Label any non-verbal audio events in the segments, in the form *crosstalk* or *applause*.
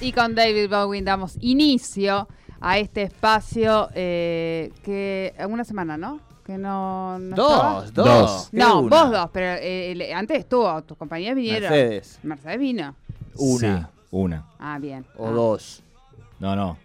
Y con David Bowie damos inicio a este espacio eh, que una semana, ¿no? Que no. Dos, Dos. dos. ¿Qué No, una? vos dos, pero eh, el- antes estuvo, tus compañeras vinieron. Mercedes. Mercedes vino. Una. Sí, una. Ah, bien. O Ah. dos. No, no.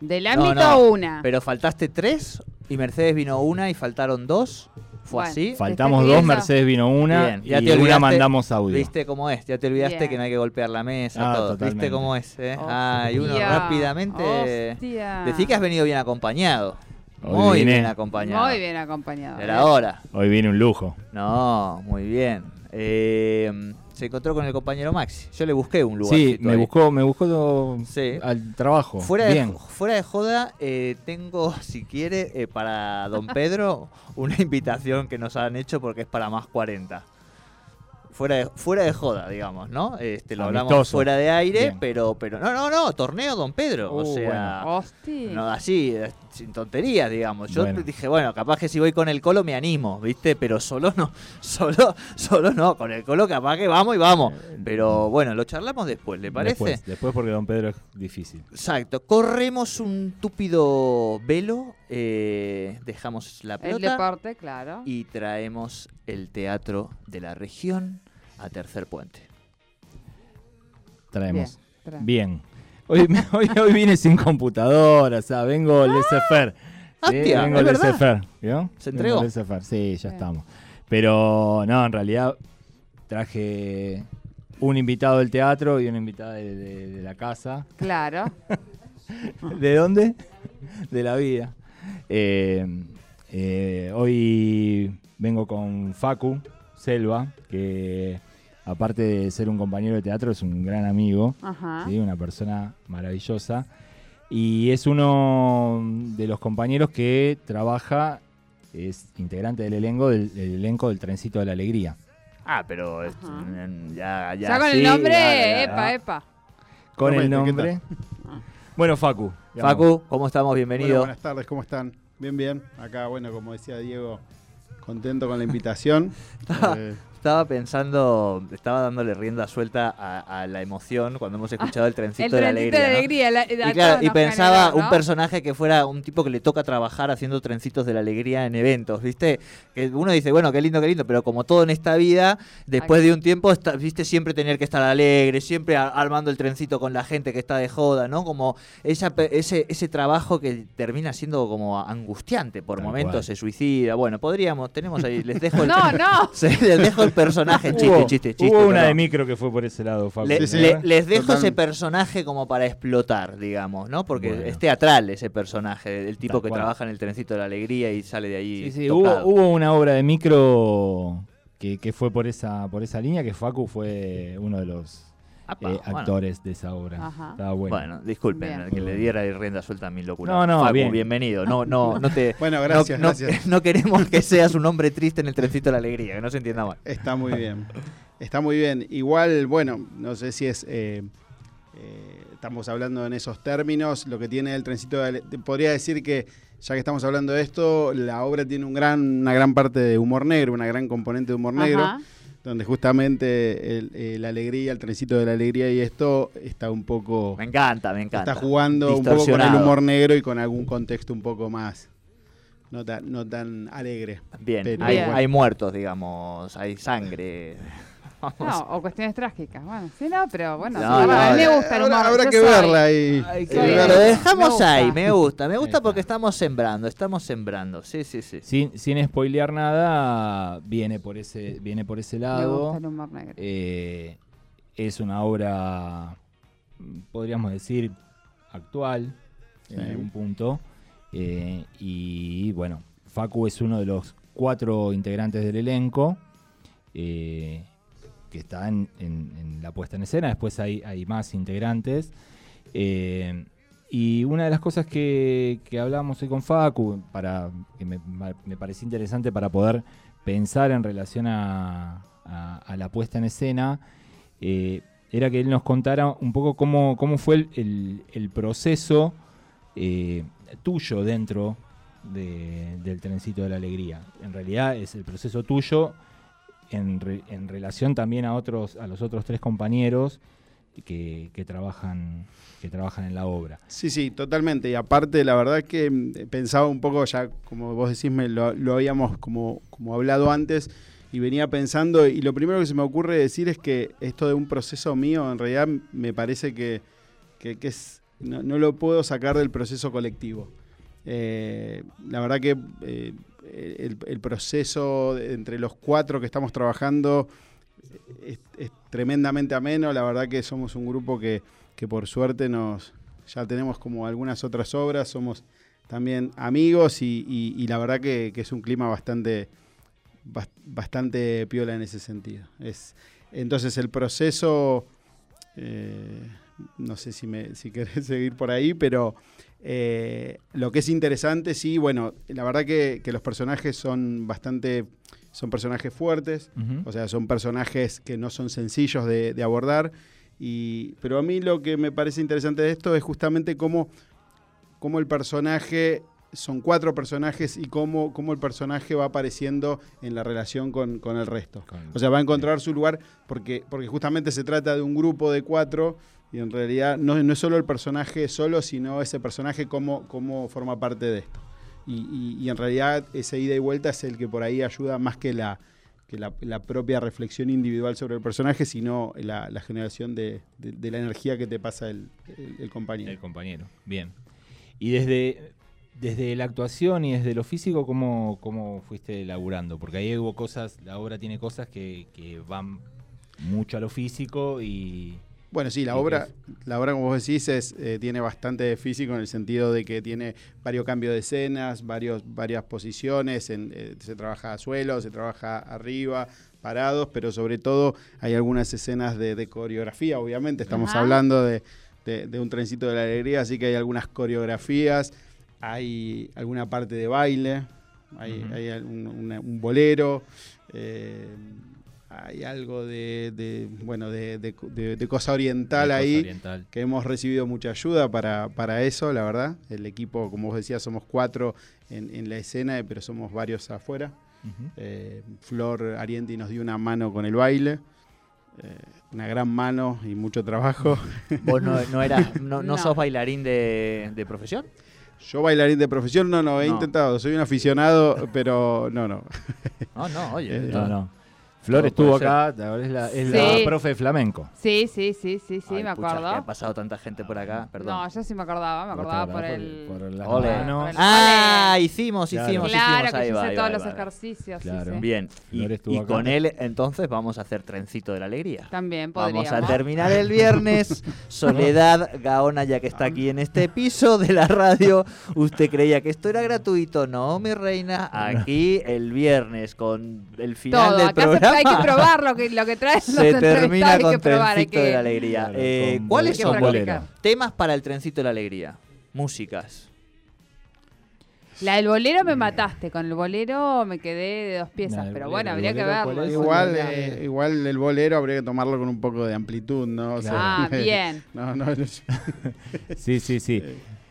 Del No, ámbito no, una. Pero faltaste tres y Mercedes vino una y faltaron dos. ¿Fue Bueno. así? Faltamos dos. Mercedes vino una Bien, ya y te una mandamos audio. ¿Viste cómo es? Ya te olvidaste Bien. que no hay que golpear la mesa, Ah, todo. ¿Viste cómo es? Eh? Ah, y uno rápidamente... Hostia. Decí que has venido bien acompañado. Hoy Muy vine- bien acompañado. Muy bien acompañado. Era hora. Hoy viene un lujo. No, muy bien. Eh, se encontró con el compañero Maxi. Yo le busqué un lugar. Sí, me buscó, me buscó Sí. al trabajo. Fuera de, Bien. fuera de joda, eh, tengo, *laughs* si quiere, eh, para don Pedro, una invitación que nos han hecho porque es para más 40. Fuera de, fuera de joda, digamos, ¿no? Este, lo hablamos fuera de aire, Bien. pero, pero. No, no, no, torneo don Pedro. o Uh, sea. No, así, sin tonterías, digamos. Yo Bueno. dije, bueno, capaz que si voy con el colo me animo, ¿viste? Pero solo no, *laughs* solo, solo no, con el colo capaz que vamos y vamos. Pero bueno, lo charlamos después, ¿le parece? Después, después porque Don Pedro es difícil. Exacto, corremos un túpido velo, eh, dejamos la El pelota deporte, claro. y traemos el teatro de la región a Tercer Puente. Traemos. Tra- Bien. Hoy, *laughs* hoy, hoy vine sin computadora, o sea, vengo laissez-faire. Sí, Hostia, vengo laissez-faire, ¿vio? ¿Se Vengo entregó? laissez-faire, Sí, ya Bien. estamos. Pero no, en realidad traje un invitado del teatro y una invitada de, de- de la casa. Claro. *laughs* ¿De dónde? De la vida. Eh, eh, hoy vengo con Facu Selva, que aparte de ser un compañero de teatro, es un gran amigo, Ajá. ¿sí? una persona maravillosa. Y es uno de los compañeros que trabaja, es integrante del elenco del, del elenco del Trencito de la Alegría. Ah, pero ya, ya. Ya, con sí, el nombre, epa, epa. Con el Promete, ¿qué nombre. *laughs* Bueno, Facu. Facu, ¿cómo estamos? Bueno, Bienvenido. buenas tardes, ¿cómo están? Bien, bien. Acá, bueno, como decía Diego, contento con la invitación. *laughs* Eh, Estaba pensando, estaba dándole rienda suelta a, a la emoción cuando hemos escuchado el trencito El de la trencito alegría. de alegría. la- Y, claro, pensaba generó, un personaje que fuera un tipo que le toca trabajar haciendo trencitos de la alegría en eventos, ¿viste? Que uno dice, bueno, qué lindo, qué lindo, pero como todo en esta vida, después de un tiempo, está- ¿viste? Siempre tener que estar alegre, siempre a- armando el trencito con la gente que está de joda, ¿no? Como esa, pe- ese, ese trabajo que termina siendo como angustiante por Tal momentos, cual. se suicida. Bueno, podríamos, tenemos ahí, les dejo el, *laughs* No, no. *laughs* Sí, les dejo el personaje, chiste, Hubo, chiste, chiste. hubo una de micro que fue por ese lado. Le- le- les dejo ese personaje como para explotar, digamos, ¿no? Porque Bueno. es teatral ese personaje, el tipo Tal que cual. trabaja en el trencito de la alegría y sale de ahí. Sí, sí, hubo, hubo una obra de micro que, que fue por esa, por esa línea, que Facu fue uno de los Apa, eh, bueno. actores de esa obra. Ajá. Estaba bueno. Bueno, disculpen Bien. que le diera rienda suelta a mi locura. No, no, Facu, bien. bienvenido. No, no, no te. *laughs* Bueno, no- gracias, no, gracias. no queremos que seas un hombre triste en el trencito de la alegría, que no se entienda mal. está muy bien. Está muy bien. Igual, bueno, no sé si es. eh, eh, estamos hablando en esos términos. Lo que tiene el trencito de Ale- Podría decir que, ya que estamos hablando de esto, la obra tiene un gran, una gran parte de humor negro, una gran componente de humor negro. Donde justamente el- eh, la alegría, el trencito de la alegría y esto está un poco, Me encanta, me encanta. está jugando un poco con el humor negro y con algún contexto un poco más, no tan, no tan alegre. Bien, hay, bueno. hay muertos, digamos, hay sangre. No, o cuestiones trágicas. Bueno, sí, no, pero bueno. No, sí, a mí me gusta el humor. Habrá, que verla ahí. Verlo. lo Me dejamos ahí, me gusta, me gusta porque estamos sembrando, estamos sembrando. Sí, sí, sí. Sin, sin spoilear nada, viene por ese, viene por ese Me lado. gusta el humor negro. Eh, es una obra, podríamos decir, actual en algún punto. Eh, y bueno, Facu es uno de los cuatro integrantes del elenco eh, que está en, en- la puesta en escena. Después hay, más integrantes. Eh, y una de las cosas que, que hablamos hoy con Facu, para, que me, me pareció interesante para poder pensar en relación a, la puesta en escena, eh, era que él nos contara un poco cómo, cómo fue el, proceso eh, tuyo dentro de- del trencito de la alegría. En realidad es el proceso tuyo en, re- en relación también a otros, a los otros tres compañeros que, que trabajan, que trabajan en la obra. Sí, sí, totalmente. Y aparte, la verdad que mm, pensaba un poco, ya como vos decís, me lo, lo habíamos como, como hablado antes, y venía pensando, y lo primero que se me ocurre decir es que esto de un proceso mío, en realidad me parece que, que- que es, no, no lo puedo sacar del proceso colectivo. Eh, la verdad que eh, el, proceso entre los cuatro que estamos trabajando es, es tremendamente ameno. La verdad que somos un grupo que, que por suerte nos ya tenemos como algunas otras obras, somos también amigos y, la verdad que, es un clima bastante, bas- bastante piola en ese sentido. Es, entonces el proceso, eh, no sé si, me, si querés *laughs* seguir por ahí, pero eh, lo que es interesante, sí, bueno, la verdad que, que los personajes son bastante, son personajes fuertes, o sea, son personajes que no son sencillos de, de abordar. Y, pero a mí lo que me parece interesante de esto es justamente cómo, cómo el personaje, son cuatro personajes y cómo, cómo el personaje va apareciendo en la relación con, con el resto. Con- O sea, va a encontrar su lugar porque, porque justamente se trata de un grupo de cuatro y en realidad no, no es solo el personaje solo, sino ese personaje cómo, cómo forma parte de esto. Y, y- en realidad ese ida y vuelta es el que por ahí ayuda más que la, que la, propia reflexión individual sobre el personaje, sino la, generación de, de- la energía que te pasa el, el- el compañero. El compañero, bien. Y desde, desde la actuación y desde lo físico, ¿cómo, cómo fuiste laburando? Porque ahí hubo cosas, la obra tiene cosas que, que van mucho a lo físico y... Bueno, sí, la ¿Y qué obra, la obra como vos decís, es, eh, tiene bastante físico en el sentido de que tiene varios cambios de escenas, varios, varias posiciones, en, eh, se trabaja a suelo, se trabaja arriba, parados, pero sobre todo hay algunas escenas de, de coreografía, obviamente, estamos Ajá. hablando de, de- de un trencito de la alegría, así que hay algunas coreografías, hay alguna parte de baile, hay, Ujú. hay un, una- un bolero. eh, hay algo de, de, bueno de, de- de- de cosa oriental de cosa ahí oriental. que hemos recibido mucha ayuda para, para eso, la verdad. El equipo, como vos decías, somos cuatro en, en la escena, pero somos varios afuera. Ujú. Eh, Flor Arienti nos dio una mano con el baile, eh, una gran mano y mucho trabajo. *laughs* ¿Vos no, no, eras, no, no No. sos bailarín de, de profesión? Yo bailarín de profesión, no, no, he No. intentado, soy un aficionado, pero no, no. No, no, oye. *laughs* Eh, No, no. Flor estuvo acá, es la, es Sí. la profe de flamenco. Sí, sí, sí, sí, sí, Ay, me pucha, acuerdo. que ha pasado tanta gente por acá, perdón. No, yo sí me acordaba, me acordaba por acordás el... por por el- Ah, hicimos, Claro. hicimos, Claro, hicimos. que Ahí va, todos va, los va. ejercicios, Claro. sí, sí. Bien, y, Flor estuvo y acá. con él entonces vamos a hacer trencito de la alegría. También podríamos. Vamos a terminar el viernes. *laughs* Soledad Gaona, ya que está aquí en este piso de la radio. ¿Usted creía que esto era gratuito? No, mi reina. Aquí el viernes con el final Todo, del se- programa. hay que probar lo que, lo que traen *laughs* los Se termina entrevistados, hay con que probar, hay Trencito de la Alegría. Claro, Eh, con ¿Cuáles son con los temas para el Trencito de la Alegría? Músicas. La del bolero me mataste, con el bolero me quedé de dos piezas, pero bolero- bueno, habría que verlo. Igual, eh, igual el bolero habría que tomarlo con un poco de amplitud, ¿no? O sea, Ah, *laughs* bien. No, no, no. *laughs* Sí, sí, sí.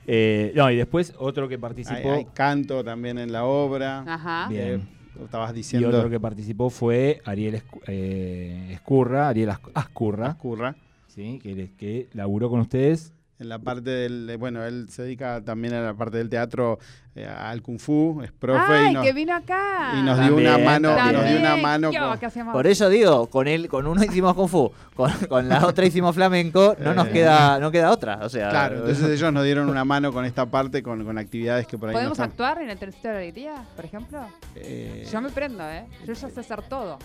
Eh, no, y después otro que Hay, participó. hay canto también en la obra. Ajá. Bien. Estabas Y diciendo. otro que participó fue Ariel Escu- eh, Escurra, Ariel As- Ascurra, Ascurra. ¿sí? que laburó con ustedes en la parte del, bueno, él se dedica también a la parte del teatro, eh, al kung fu, es profe Ay, y nos, que vino acá. y nos dio una mano, y nos dio una mano Yo, con-. Por eso digo, con él, con uno *laughs* hicimos Kung Fu, con, con la otra hicimos flamenco, no nos Eh. queda, no queda otra. O sea, Claro, entonces ellos nos dieron una mano con esta parte, con, con actividades que por ahí no ¿Podemos están. actuar en el trencito de la alegría, por ejemplo? Eh, Yo me prendo, ¿eh? Yo ya sé hacer todo.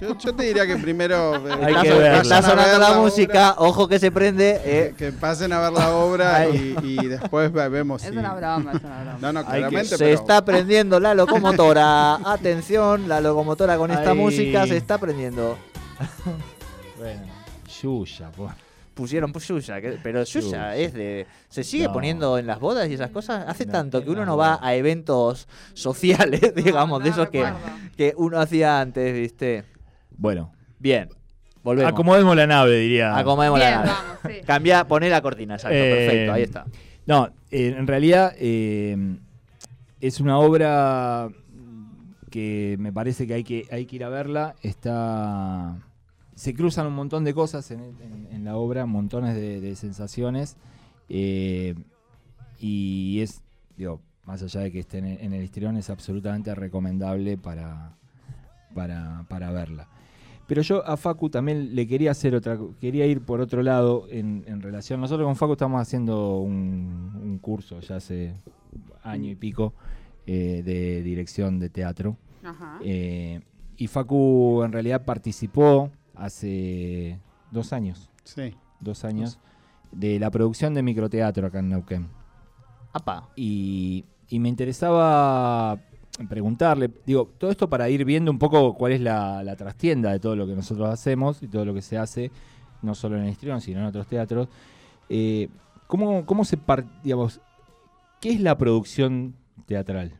Yo, yo te diría que primero *laughs* eh, Hay que ver, está ver sonando la obra, música, ojo que se prende. eh. que, que pasen a ver la obra *laughs* y, y después ve- vemos Es si... una broma, es una broma. No, no, claramente, Se pero... está prendiendo la locomotora. *laughs* Atención, la locomotora con esta música se está prendiendo. Bueno, Yuya, po. Pusieron Yuya, que- pero Yuya Yuya. es de. ¿Se sigue No. poniendo en las bodas y esas cosas? Hace No, tanto que uno no, va a eventos sociales, digamos, No, de esos que, que uno hacía antes, ¿viste? Bueno, Bien, volvemos. acomodemos la nave, diría. Acomodemos Bien, la nave. vamos, sí. Cambia, poné la cortina, exacto, Eh, perfecto, ahí está. No, eh, en realidad eh, es una obra que me parece que hay que, hay que ir a verla. Está. Se cruzan un montón de cosas en, en- en la obra, montones de, de sensaciones. eh, y es, digo, más allá de que esté en, el- en el histrión, es absolutamente recomendable para, para, para verla. Pero yo a Facu también le quería hacer otra, quería ir por otro lado en, en relación. Nosotros con Facu estamos haciendo un, un curso ya hace año y pico eh, de dirección de teatro. Ajá. Eh, y Facu en realidad participó hace dos años, Sí. dos años, de la producción de microteatro acá en Neuquén. Apa. Y, y me interesaba preguntarle, digo, todo esto para ir viendo un poco cuál es la, trastienda de todo lo que nosotros hacemos y todo lo que se hace, no solo en el Histrión, sino en otros teatros. Eh, ¿cómo, ¿Cómo se digamos, qué es la producción teatral?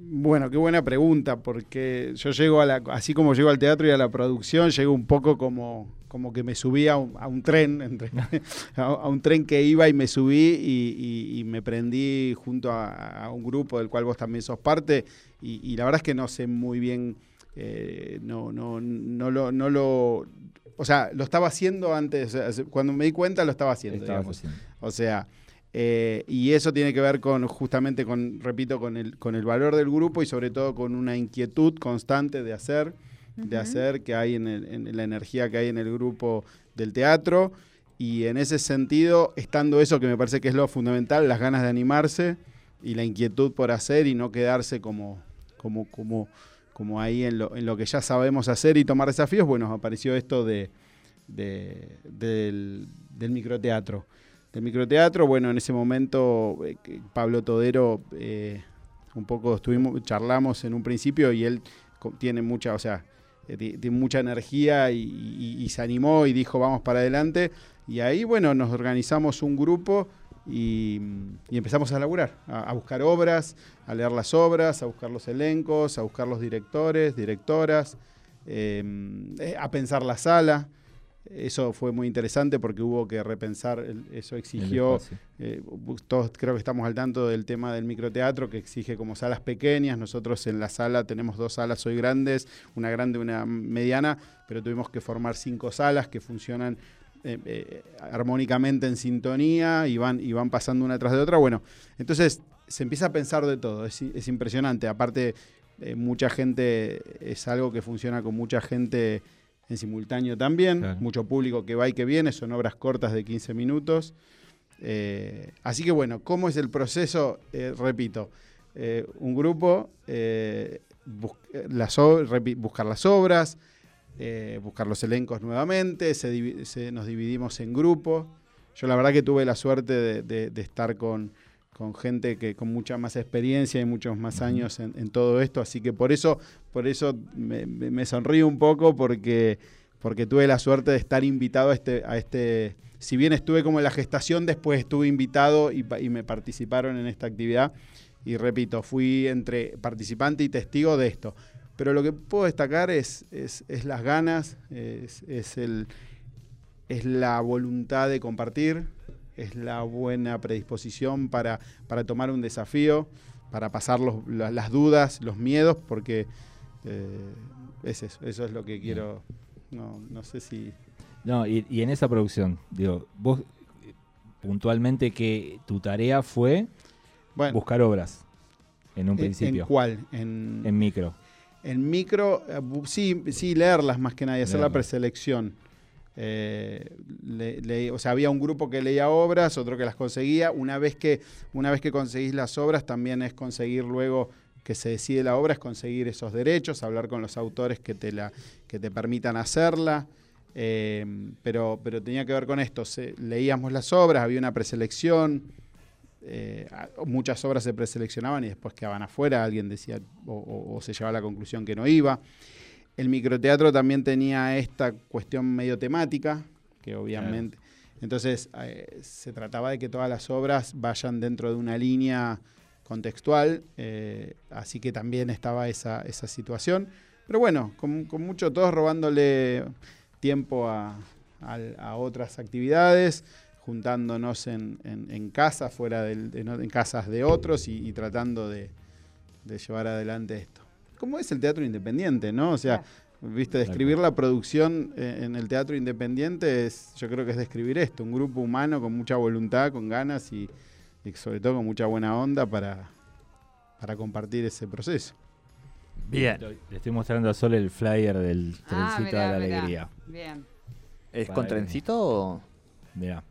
Bueno, qué buena pregunta, porque yo llego a la, así como llego al teatro y a la producción, llego un poco como, como que me subí a un, a un tren, entre- *laughs* a, a un tren que iba y me subí y, y- y me prendí junto a, a un grupo del cual vos también sos parte, y, y la verdad es que no sé muy bien, eh, no, no, no lo, no lo, o sea, lo estaba haciendo antes, cuando me di cuenta lo estaba haciendo, Estabas digamos. haciendo. O sea, eh, y eso tiene que ver con, justamente con, repito, con el, con el valor del grupo y sobre todo con una inquietud constante de hacer, de Ujú. hacer que hay en, el- en la energía que hay en el grupo del teatro. Y en ese sentido, estando eso que me parece que es lo fundamental, las ganas de animarse y la inquietud por hacer y no quedarse como, como, como, como ahí en lo, en lo que ya sabemos hacer y tomar desafíos, bueno, apareció esto de, de- del, del microteatro. Del microteatro, bueno, en ese momento eh, Pablo Todero, eh, un poco estuvimos, charlamos en un principio y él tiene mucha, o sea, eh, ti- tiene mucha energía y, se animó y dijo vamos para adelante. Y ahí, bueno, nos organizamos un grupo y, empezamos a laburar, a, buscar obras, a leer las obras, a buscar los elencos, a buscar los directores, directoras, a pensar la sala. Eso fue muy interesante porque hubo que repensar, eso exigió eh, todos creo que estamos al tanto del tema del microteatro que exige como salas pequeñas. Nosotros en la sala tenemos dos salas hoy grandes, una grande y una mediana, pero tuvimos que formar cinco salas que funcionan eh, eh, armónicamente en sintonía y van, y van pasando una tras de otra. Bueno, entonces se empieza a pensar de todo, es, es impresionante. Aparte, mucha gente, es algo que funciona con mucha gente en simultáneo también, Claro. mucho público que va y que viene, son obras cortas de 15 minutos. Eh, así que bueno, ¿cómo es el proceso? Eh, repito, eh, un grupo, bus- las buscar las obras, buscar los elencos nuevamente, se divi- se- nos dividimos en grupos. Yo la verdad que tuve la suerte de, de- de estar con, con gente que con mucha más experiencia y muchos más años en, en todo esto, así que por eso, por eso me, me- sonrío un poco porque, porque tuve la suerte de estar invitado a este, a este, si bien estuve como en la gestación, después estuve invitado y, y me participaron en esta actividad. Y repito, fui entre participante y testigo de esto. Pero lo que puedo destacar es, es, es las ganas, es, es el, es la voluntad de compartir, es la buena predisposición para, para tomar un desafío, para pasar los- la- las dudas, los miedos, porque eh, es eso, eso es lo que quiero. No, no sé si... No, y, y en esa producción, digo, vos eh, puntualmente que tu tarea fue Bueno, buscar obras en un ¿en- principio, ¿En cuál? En, en micro. en micro, eh, sí, sí, leerlas más que nada y hacer la preselección. Eh, o sea, había un grupo que leía obras, otro que las conseguía. Una vez que, una vez que conseguís las obras, también es conseguir luego que se decide la obra, es conseguir esos derechos, hablar con los autores que te, la, que te permitan hacerla. Eh, pero, pero tenía que ver con esto. se- leíamos las obras, había una preselección. eh, muchas obras se preseleccionaban y después quedaban afuera, alguien decía o se llevaba a la conclusión que no iba. El microteatro también tenía esta cuestión medio temática, que obviamente... Entonces eh, se trataba de que todas las obras vayan dentro de una línea contextual, eh, así que también estaba esa, esa situación. Pero bueno, con, con mucho todos robándole tiempo a, a otras actividades, juntándonos en, en- en casa, fuera del- en casas de otros y, y tratando de, de llevar adelante esto. ¿Cómo es el teatro independiente, no? O sea, viste, describir la producción eh, en el teatro independiente es, yo creo que es describir esto, un grupo humano con mucha voluntad, con ganas y, y sobre todo con mucha buena onda para, para compartir ese proceso. Bien. Le estoy mostrando a Sol el flyer del Ah, trencito mirá, de la mirá. alegría. Bien. ¿Es con trencito o...? Mirá.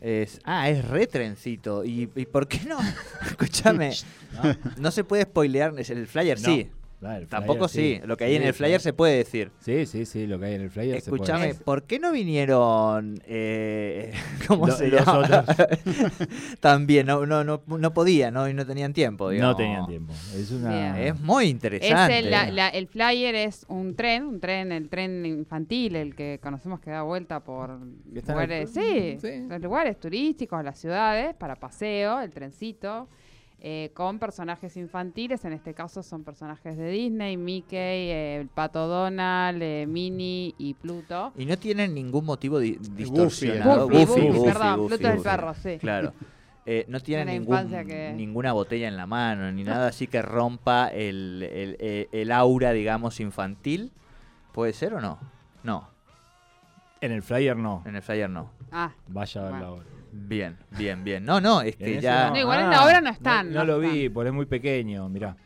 Es, ah, es re trencito. ¿Y, y por qué no? *laughs* Escúchame. *laughs* No. No se puede spoilear. El flyer No. sí. El Tampoco flyer, sí. Lo que hay en el flyer se puede decir. Sí, sí, sí, lo que hay en el flyer se puede Escúchame, decir. ¿por qué no vinieron? eh, *laughs* ¿Cómo Lo- se los llama? otros. *laughs* También, no, no, no, no podían, ¿no? Y no tenían tiempo, No digamos. tenían tiempo. Es una... Bien. Es muy Es interesante. el, la- la- el flyer es un tren, un tren, el tren infantil, el que conocemos que da vuelta por lugares, sí, sí. los lugares turísticos, las ciudades, para paseo, el trencito, eh, con personajes infantiles, en este caso son personajes de Disney, Mickey, eh, el Pato Donald, eh, Minnie y Pluto. Y no tienen ningún motivo di- distorsionado. Goofy, Goofy, Goofy, Goofy, perdón, Goofy, Pluto es el perro, sí. Claro. Eh, no tienen Una ningún- que- ninguna botella en la mano, ni *laughs* nada así que rompa el, el- el- el aura, digamos, infantil. ¿Puede ser o no? No, En el flyer no. en el flyer no. Ah, Vaya a ver la Bueno. obra. Bien, bien, bien. No, no, es que ya... No, igual en la obra no están, No, no lo vi, están. porque es muy pequeño, mirá.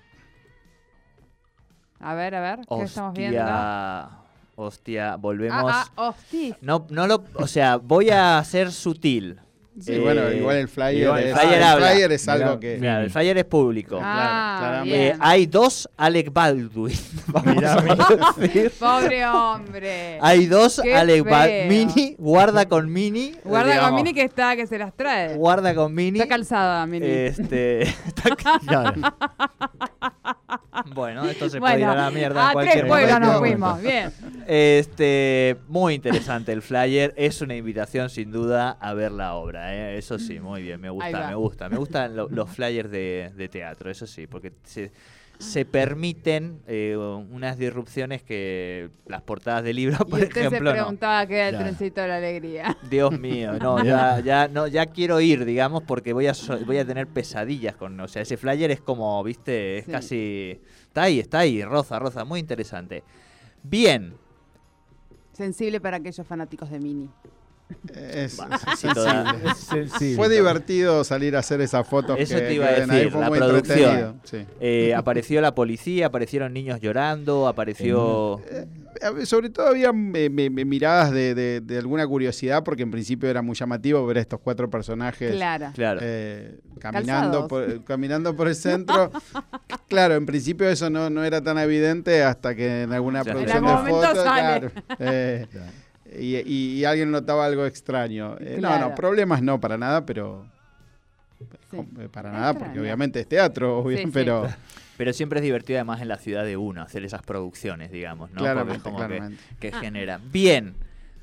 a ver, a ver, ¿qué estamos viendo? Hostia, hostia, volvemos... Ah, ah, hostia. No, no lo... O sea, voy a ser sutil. Sí, Eh, bueno, igual el flyer, igual es, el flyer el habla. flyer es algo Mirá, que... Mira, el flyer es público. Ah, claramente. Eh, hay dos Alec Baldwin. *laughs* Mirá. *laughs* Pobre hombre. Hay dos Qué Alec. Baldwin. Mini, guarda con Mini. Guarda digamos, con Mini que está, que se las trae. Guarda con Mini. Está calzada, Mini. Este. *laughs* está claro. bueno, esto se puede ir a la mierda en a cualquier tres pueblos nos fuimos. Bien. Este, muy interesante el flyer. Es una invitación sin duda a ver la obra. ¿eh? Eso sí, muy bien. Me gusta, me gusta. Me gustan lo- los flyers de, de teatro, eso sí, porque se, se permiten eh, unas disrupciones que las portadas de libros, Y por usted se ejemplo, no. preguntaba qué era el trencito de la alegría. Dios mío, no, *laughs* ya, ya, no, ya quiero ir, digamos, porque voy a, so- voy a tener pesadillas con, o sea, ese flyer es como, viste, es Sí. casi, está ahí, está ahí, roza, roza, muy interesante. Bien, Sensible para aquellos fanáticos de Mini. Es, sí, es toda- sensible. Es sensible. Fue divertido salir a hacer esas fotos Eso que, te iba a ahí, decir, fue la muy producción. sí. eh, apareció la policía, aparecieron niños llorando, apareció... A ver, Sobre todo había eh, miradas de, de- de alguna curiosidad, porque en principio era muy llamativo ver a estos cuatro personajes Claro. Claro, eh, caminando, Calzados. por, *laughs* caminando por el centro. claro, en principio eso no, no era tan evidente hasta que en alguna Ya. producción En de fotos, sale. claro, eh, y, y- y alguien notaba algo extraño. Eh, No, Claro. no, problemas no, para nada, pero... Sí. eh, Para nada, porque obviamente es teatro, obvio, Sí, sí. pero *laughs* pero siempre es divertido además en la ciudad de uno hacer esas producciones, digamos, ¿no? Porque claramente, es como que- claramente. que, genera. Bien,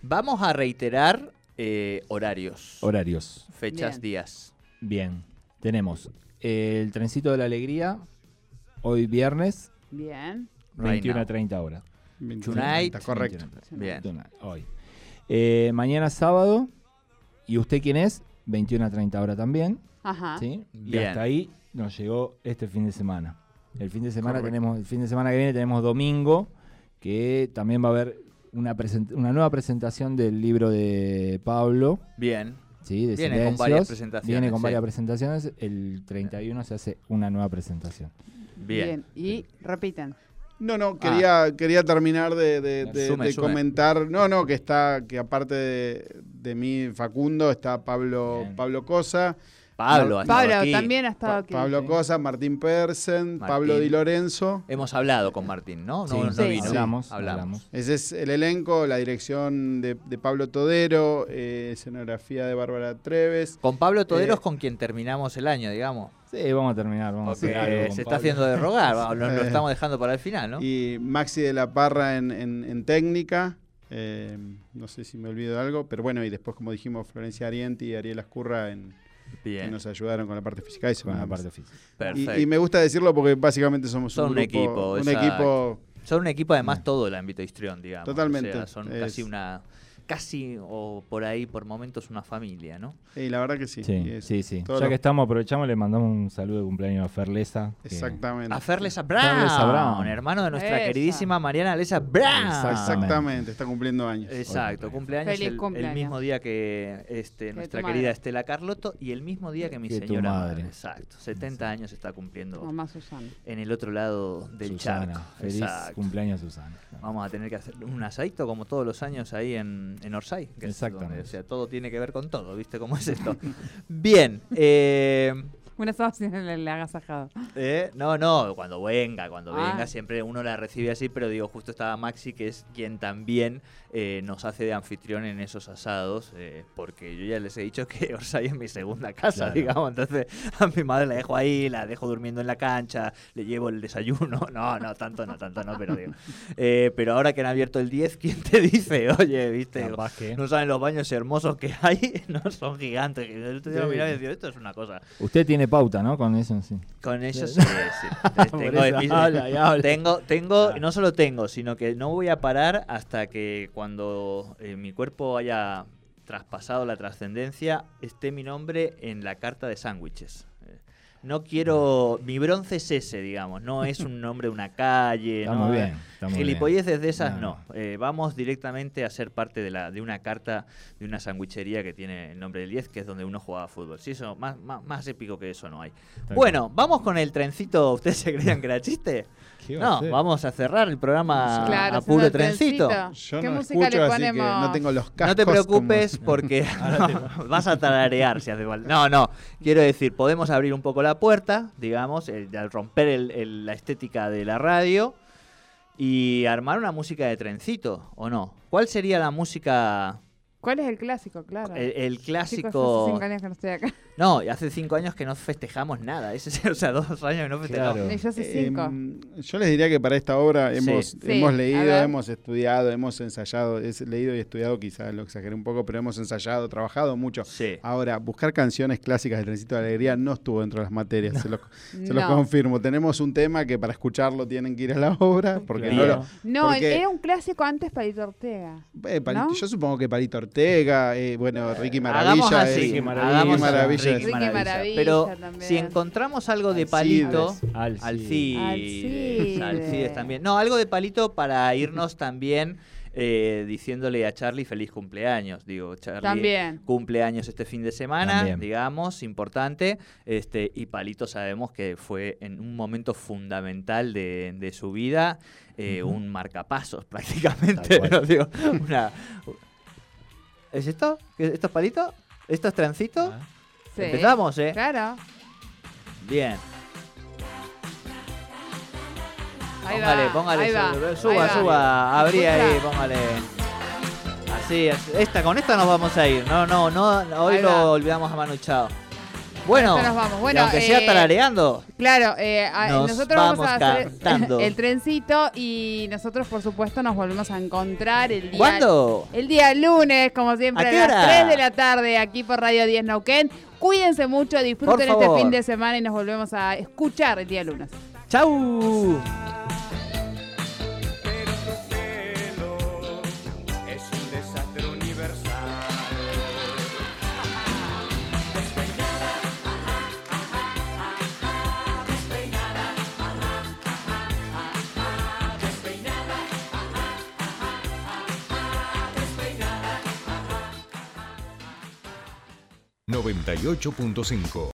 vamos a reiterar eh, horarios, Horarios. fechas, Bien. días. Bien. Tenemos el trencito de la alegría, hoy viernes, Bien. Right 21 now. a 30 horas. Tonight, correcto. 21 a 30. Bien. Tonight, Hoy. Eh, mañana sábado, ¿y usted quién es? 21 a 30 horas también. Ajá. ¿sí? Y Bien. hasta ahí nos llegó este fin de semana. El fin de semana Correcto. tenemos, el fin de semana que viene tenemos domingo, que también va a haber una, present- una nueva presentación del libro de Pablo. Bien. Sí, de Viene con varias presentaciones, Viene con sí. varias presentaciones. El 31 se hace una nueva presentación. Bien. Y repiten. No, no, quería, quería terminar de, de- de- Sume, de sume. comentar. No, no, que está, que aparte de, de mí, Facundo, está Pablo, Bien. Pablo Cosa. Pablo, ha estado aquí. también ha estado Pa- aquí. Pablo. Cosa, Martín Persen, Martín. Pablo Di Lorenzo. Hemos hablado con Martín, ¿no? Sí, No, no Sí. vino. hablamos, Hablamos. hablamos. Ese es el elenco, la dirección de, de Pablo Todero, eh, escenografía de Bárbara Treves. Con Pablo Toderos Eh, con quien terminamos el año, digamos. Sí, vamos a terminar. Vamos a con se está Pablo. haciendo de rogar, lo, lo Eh. *laughs* estamos dejando para el final, ¿no? Y Maxi de la Parra en, en- en técnica. eh, no sé si me olvido de algo, pero bueno, y después, como dijimos, Florencia Arienti y Ariel Ascurra en, que Bien, nos ayudaron con la parte física. Eso Con la parte física. perfecto. Y, y me gusta decirlo porque básicamente somos Son un, un grupo- equipo, Un exacto. equipo. Son un equipo, además, todo el ámbito histrión, digamos. Totalmente. O sea, son Es- casi una. Casi, o por ahí, por momentos, una familia, ¿no? Y la verdad que sí. Sí, es- sí, sí. Ya lo- que estamos, aprovechamos, le mandamos un saludo de cumpleaños a Ferlesa. que- Exactamente. A Ferlesa Brown, Ferlesa Brown. hermano de nuestra Esa. queridísima Mariana Alesa Brown. Exactamente, está cumpliendo años. Exacto, Hoy cumpleaños, Feliz el, cumpleaños. el mismo día que este, nuestra querida madre. Estela Carlotto y el mismo día que mi Que señora madre. madre. Exacto, 70 años está cumpliendo Mamá Susana. en el otro lado del Susana. charco. Feliz Exacto. cumpleaños, Susana. Vamos a tener que hacer un asadito como todos los años ahí en, en Orsay. Que es Exactamente. donde, o sea, todo tiene que ver con todo, ¿viste cómo es *laughs* esto? Bien, eh, *laughs* Una socia en el agasajado. eh, no, no, cuando venga, cuando Ah. venga, siempre uno la recibe así, pero digo, justo estaba Maxi, que es quien también eh, nos hace de anfitrión en esos asados, eh, porque yo ya les he dicho que *laughs* Orsay es mi segunda casa, Claro. digamos, entonces a mi madre la dejo ahí, la dejo durmiendo en la cancha, le llevo el desayuno, *laughs* no, no, tanto no, tanto no, pero digo, eh, pero ahora que han abierto el 10, ¿quién te dice? Oye, viste, no saben los baños hermosos que hay, no son gigantes, día lo Sí. miraba y decía, esto es una cosa. Usted tiene pauta, ¿no? Con eso, sí. Con eso sí, *laughs* tengo, eso mis- habla y habla. tengo, tengo, no solo tengo, sino que no voy a parar hasta que cuando eh, mi cuerpo haya traspasado la trascendencia esté mi nombre en la carta de sándwiches. No quiero, mi bronce es ese, digamos, no es un nombre de una calle, Está no, bien. Gilipolleces de esas No, no. Eh, vamos directamente a ser parte de, la, de una carta de una sandwichería que tiene el nombre del 10, que es donde uno jugaba fútbol. Sí, eso, más, más, más épico que eso no hay. Está Bueno, vamos con el trencito. ¿Ustedes se creían que era chiste? ¿Qué va a No, vamos a cerrar el programa Claro, a puro trencito. trencito. Yo ¿Qué no música escucho, le así que ponemos? no tengo los cascos. No te preocupes como- *laughs* porque no, *laughs* vas a tararear si hace falta. No, no. Quiero decir, podemos abrir un poco la puerta, digamos, el- al romper el- el- la estética de la radio y armar una música de trencito, ¿o no? ¿Cuál sería la música, ¿Cuál es el clásico? Claro. el, el Chicos, clásico? hace cinco años que no estoy acá. No, hace cinco años que no festejamos nada. Ese, *laughs* o sea, dos años que no festejamos. Claro. Y yo hace cinco. Em, yo les diría que para esta obra hemos, Sí, hemos a leído, hemos estudiado, hemos ensayado, es leído y estudiado, quizás lo exageré un poco, pero hemos ensayado, trabajado mucho. Sí. Ahora, buscar canciones clásicas del Trencito de Alegría no estuvo dentro de las materias, se, los, *laughs* se los No. confirmo. Tenemos un tema que para escucharlo tienen que ir a la obra, *laughs* porque no lo... No, porque- era un clásico antes Palito Ortega. eh, Palito- ¿No? Yo supongo que Palito Ortega, eh, bueno, Ricky Hagamos Maravilla. así, es- Ricky hagamos Maravilla Ricky es- Ricky Maravilla. Maravilla Pero también. si encontramos algo de palito, Alcides. Alcides, Alcides. Alcides también. No, algo de palito para irnos también eh, diciéndole a Charlie feliz cumpleaños. Digo, Charlie También. cumpleaños este fin de semana, También. digamos, importante. Este, y Palito sabemos que fue en un momento fundamental de, de su vida, eh, Ujú. un marcapasos *laughs* prácticamente. ¿no? Digo, una- *laughs* ¿Es esto? ¿Qué- ¿Esto es palito? ¿Esto es trencito? Ah. Sí. Empezamos, ¿eh? Claro. Bien. Ahí póngale, va, póngale, ahí va, su- suba, ahí suba, abrí ahí, póngale. Así, así. esta, con esta nos vamos a ir. No, no, no, hoy Ahí lo va. olvidamos a Manu Chao. Bueno, nos vamos. Bueno, aunque sea eh, tarareando, Claro, eh, Nos nosotros vamos, vamos a hacer cantando. *laughs* el trencito y nosotros, por supuesto, nos volvemos a encontrar el día. ¿cuándo? El día lunes, como siempre, ¿A a, las hora? 3 de la tarde, aquí por Radio 10 Nauquén. Cuídense mucho, disfruten este fin de semana y nos volvemos a escuchar el día lunes. ¡Chau! 98.5.